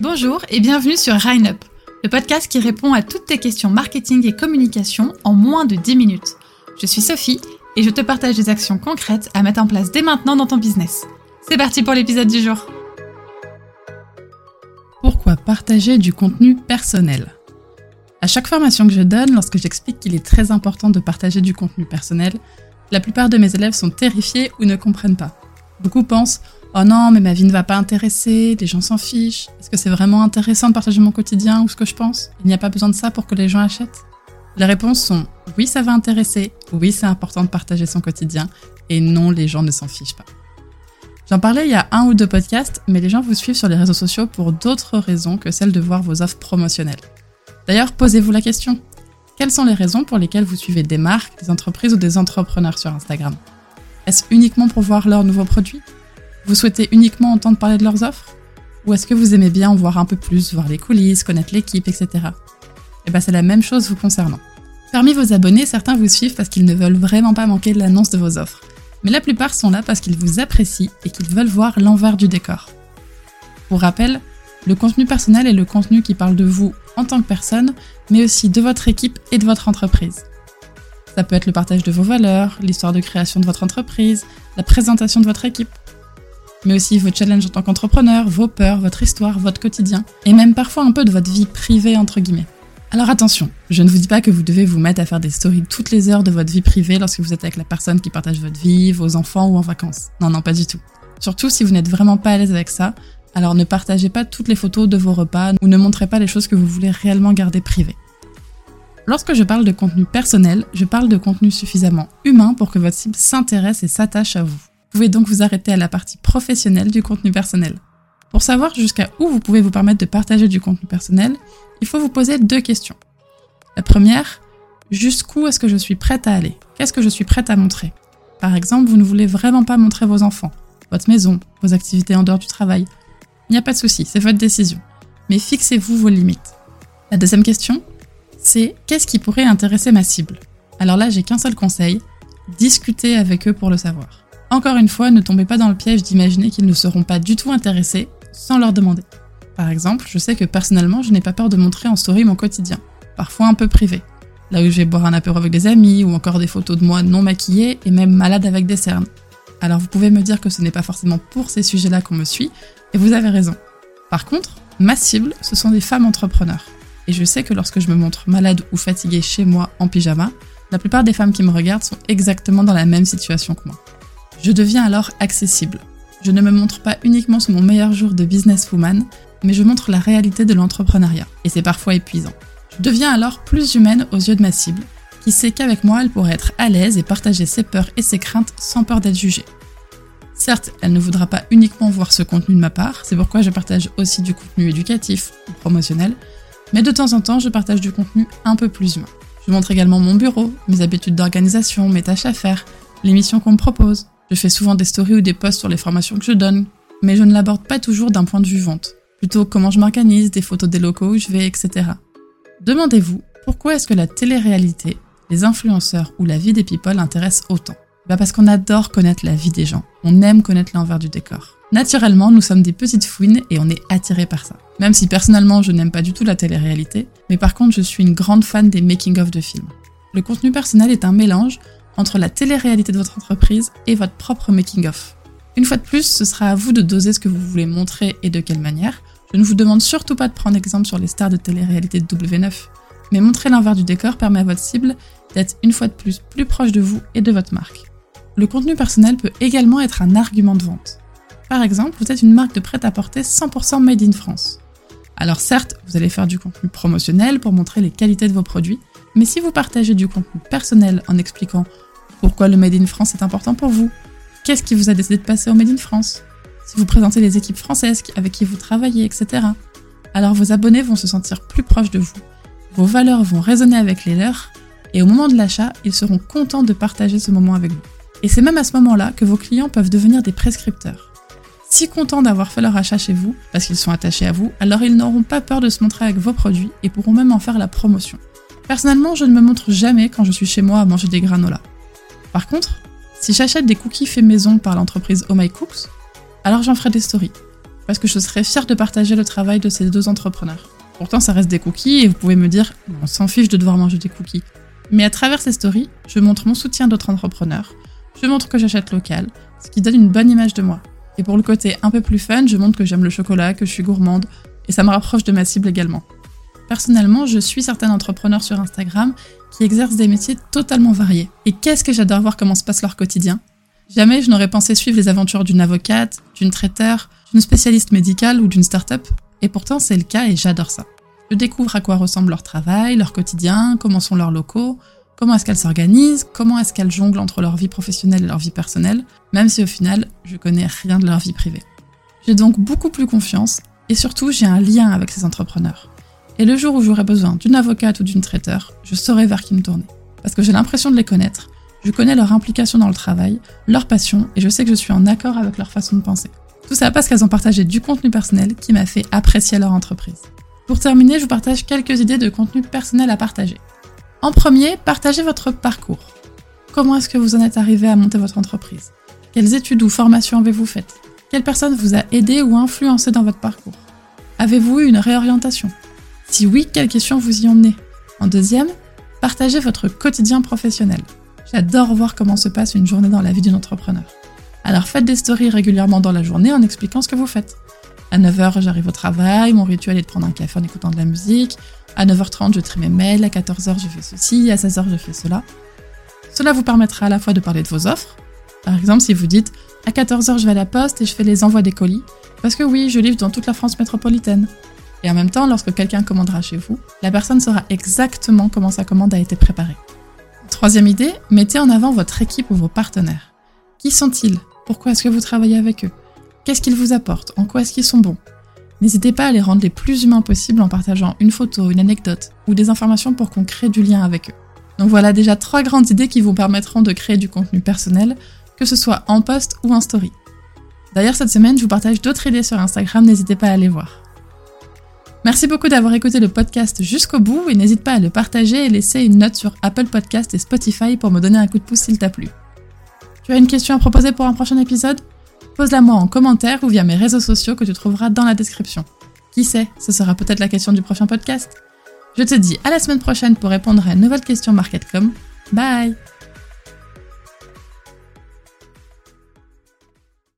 Bonjour et bienvenue sur Up, le podcast qui répond à toutes tes questions marketing et communication en moins de 10 minutes. Je suis Sophie et je te partage des actions concrètes à mettre en place dès maintenant dans ton business. C'est parti pour l'épisode du jour. Pourquoi partager du contenu personnel? À chaque formation que je donne, lorsque j'explique qu'il est très important de partager du contenu personnel, la plupart de mes élèves sont terrifiés ou ne comprennent pas. Beaucoup pensent Oh non, mais ma vie ne va pas intéresser, les gens s'en fichent. Est-ce que c'est vraiment intéressant de partager mon quotidien ou ce que je pense? Il n'y a pas besoin de ça pour que les gens achètent Les réponses sont oui, ça va intéresser, oui, c'est important de partager son quotidien, et non, les gens ne s'en fichent pas. J'en parlais il y a un ou deux podcasts, mais les gens vous suivent sur les réseaux sociaux pour d'autres raisons que celles de voir vos offres promotionnelles. D'ailleurs, posez-vous la question. Quelles sont les raisons pour lesquelles vous suivez des marques, des entreprises ou des entrepreneurs sur Instagram? Uniquement pour voir leurs nouveaux produits? Vous souhaitez uniquement entendre parler de leurs offres? Ou est-ce que vous aimez bien en voir un peu plus, voir les coulisses, connaître l'équipe, etc. Eh bien c'est la même chose vous concernant. Parmi vos abonnés, certains vous suivent parce qu'ils ne veulent vraiment pas manquer de l'annonce de vos offres. Mais la plupart sont là parce qu'ils vous apprécient et qu'ils veulent voir l'envers du décor. Pour rappel, le contenu personnel est le contenu qui parle de vous en tant que personne, mais aussi de votre équipe et de votre entreprise. Ça peut être le partage de vos valeurs, l'histoire de création de votre entreprise, la présentation de votre équipe mais aussi vos challenges en tant qu'entrepreneur, vos peurs, votre histoire, votre quotidien, et même parfois un peu de votre vie privée entre guillemets. Alors attention, je ne vous dis pas que vous devez vous mettre à faire des stories toutes les heures de votre vie privée lorsque vous êtes avec la personne qui partage votre vie, vos enfants ou en vacances. Non, non, pas du tout. Surtout si vous n'êtes vraiment pas à l'aise avec ça, alors ne partagez pas toutes les photos de vos repas ou ne montrez pas les choses que vous voulez réellement garder privées. Lorsque je parle de contenu personnel, je parle de contenu suffisamment humain pour que votre cible s'intéresse et s'attache à vous. Vous pouvez donc vous arrêter à la partie professionnelle du contenu personnel. Pour savoir jusqu'à où vous pouvez vous permettre de partager du contenu personnel, il faut vous poser deux questions. La première, jusqu'où est-ce que je suis prête à aller? Qu'est-ce que je suis prête à montrer? Par exemple, vous ne voulez vraiment pas montrer vos enfants, votre maison, vos activités en dehors du travail. Il n'y a pas de souci, c'est votre décision. Mais fixez-vous vos limites. La deuxième question, c'est qu'est-ce qui pourrait intéresser ma cible? Alors là, j'ai qu'un seul conseil, discutez avec eux pour le savoir. Encore une fois, ne tombez pas dans le piège d'imaginer qu'ils ne seront pas du tout intéressés sans leur demander. Par exemple, je sais que personnellement, je n'ai pas peur de montrer en story mon quotidien, parfois un peu privé. Là où je vais boire un apéro avec des amis ou encore des photos de moi non maquillée et même malade avec des cernes. Alors vous pouvez me dire que ce n'est pas forcément pour ces sujets-là qu'on me suit, et vous avez raison. Par contre, ma cible, ce sont des femmes entrepreneurs. Et je sais que lorsque je me montre malade ou fatiguée chez moi en pyjama, la plupart des femmes qui me regardent sont exactement dans la même situation que moi. Je deviens alors accessible. Je ne me montre pas uniquement sous mon meilleur jour de businesswoman, mais je montre la réalité de l'entrepreneuriat, et c'est parfois épuisant. Je deviens alors plus humaine aux yeux de ma cible, qui sait qu'avec moi, elle pourrait être à l'aise et partager ses peurs et ses craintes sans peur d'être jugée. Certes, elle ne voudra pas uniquement voir ce contenu de ma part, c'est pourquoi je partage aussi du contenu éducatif ou promotionnel, mais de temps en temps, je partage du contenu un peu plus humain. Je montre également mon bureau, mes habitudes d'organisation, mes tâches à faire, les missions qu'on me propose, je fais souvent des stories ou des posts sur les formations que je donne, mais je ne l'aborde pas toujours d'un point de vue vente. Plutôt comment je m'organise, des photos des locaux où je vais, etc. Demandez-vous pourquoi est-ce que la télé-réalité, les influenceurs ou la vie des people intéressent autant? Bah Parce qu'on adore connaître la vie des gens. On aime connaître l'envers du décor. Naturellement, nous sommes des petites fouines et on est attirés par ça. Même si personnellement je n'aime pas du tout la télé-réalité, mais par contre je suis une grande fan des making-of de films. Le contenu personnel est un mélange entre la télé-réalité de votre entreprise et votre propre making-of. Une fois de plus, ce sera à vous de doser ce que vous voulez montrer et de quelle manière. Je ne vous demande surtout pas de prendre exemple sur les stars de télé-réalité de W9, mais montrer l'envers du décor permet à votre cible d'être une fois de plus plus proche de vous et de votre marque. Le contenu personnel peut également être un argument de vente. Par exemple, vous êtes une marque de prêt-à-porter 100% made in France. Alors certes, vous allez faire du contenu promotionnel pour montrer les qualités de vos produits, mais si vous partagez du contenu personnel en expliquant pourquoi le Made in France est important pour vous, qu'est-ce qui vous a décidé de passer au Made in France, si vous présentez les équipes françaises avec qui vous travaillez, etc., alors vos abonnés vont se sentir plus proches de vous, vos valeurs vont résonner avec les leurs, et au moment de l'achat, ils seront contents de partager ce moment avec vous. Et c'est même à ce moment-là que vos clients peuvent devenir des prescripteurs. Si contents d'avoir fait leur achat chez vous, parce qu'ils sont attachés à vous, alors ils n'auront pas peur de se montrer avec vos produits et pourront même en faire la promotion. Personnellement, je ne me montre jamais quand je suis chez moi à manger des granolas. Par contre, si j'achète des cookies faits maison par l'entreprise Oh My Cooks, alors j'en ferai des stories. parce que je serais fière de partager le travail de ces deux entrepreneurs. Pourtant, ça reste des cookies et vous pouvez me dire, on s'en fiche de devoir manger des cookies. Mais à travers ces stories, je montre mon soutien d'autres entrepreneurs, je montre que j'achète local, ce qui donne une bonne image de moi. Et pour le côté un peu plus fun, je montre que j'aime le chocolat, que je suis gourmande, et ça me rapproche de ma cible également. Personnellement, je suis certains entrepreneurs sur Instagram qui exercent des métiers totalement variés. Et qu'est-ce que j'adore voir comment se passe leur quotidien. Jamais je n'aurais pensé suivre les aventures d'une avocate, d'une traiteur, d'une spécialiste médicale ou d'une start-up. Et pourtant, c'est le cas et j'adore ça. Je découvre à quoi ressemble leur travail, leur quotidien, comment sont leurs locaux, comment est-ce qu'elles s'organisent, comment est-ce qu'elles jonglent entre leur vie professionnelle et leur vie personnelle, même si au final, je connais rien de leur vie privée. J'ai donc beaucoup plus confiance et surtout, j'ai un lien avec ces entrepreneurs. Et le jour où j'aurai besoin d'une avocate ou d'une traiteur, je saurai vers qui me tourner. Parce que j'ai l'impression de les connaître, je connais leur implication dans le travail, leur passion, et je sais que je suis en accord avec leur façon de penser. Tout ça parce qu'elles ont partagé du contenu personnel qui m'a fait apprécier leur entreprise. Pour terminer, je vous partage quelques idées de contenu personnel à partager. En premier, partagez votre parcours. Comment est-ce que vous en êtes arrivé à monter votre entreprise? Quelles études ou formations avez-vous faites? Quelle personne vous a aidé ou influencé dans votre parcours? Avez-vous eu une réorientation? Si oui, quelles questions vous y emmenez? En deuxième, partagez votre quotidien professionnel. J'adore voir comment se passe une journée dans la vie d'une entrepreneur. Alors faites des stories régulièrement dans la journée en expliquant ce que vous faites. À 9h, j'arrive au travail, mon rituel est de prendre un café en écoutant de la musique. À 9h30, je trie mes mails, à 14h, je fais ceci, à 16h, je fais cela. Cela vous permettra à la fois de parler de vos offres. Par exemple, si vous dites à 14h, je vais à la poste et je fais les envois des colis. Parce que oui, je livre dans toute la France métropolitaine. Et en même temps, lorsque quelqu'un commandera chez vous, la personne saura exactement comment sa commande a été préparée. Troisième idée, mettez en avant votre équipe ou vos partenaires. Qui sont-ils? Pourquoi est-ce que vous travaillez avec eux? Qu'est-ce qu'ils vous apportent? En quoi est-ce qu'ils sont bons? N'hésitez pas à les rendre les plus humains possibles en partageant une photo, une anecdote ou des informations pour qu'on crée du lien avec eux. Donc voilà déjà trois grandes idées qui vous permettront de créer du contenu personnel, que ce soit en post ou en story. D'ailleurs, cette semaine, je vous partage d'autres idées sur Instagram, n'hésitez pas à aller voir. Merci beaucoup d'avoir écouté le podcast jusqu'au bout et n'hésite pas à le partager et laisser une note sur Apple Podcast et Spotify pour me donner un coup de pouce s'il t'a plu. Tu as une question à proposer pour un prochain épisode? Pose-la moi en commentaire ou via mes réseaux sociaux que tu trouveras dans la description. Qui sait, ce sera peut-être la question du prochain podcast. Je te dis à la semaine prochaine pour répondre à une nouvelle question MarketCom. Bye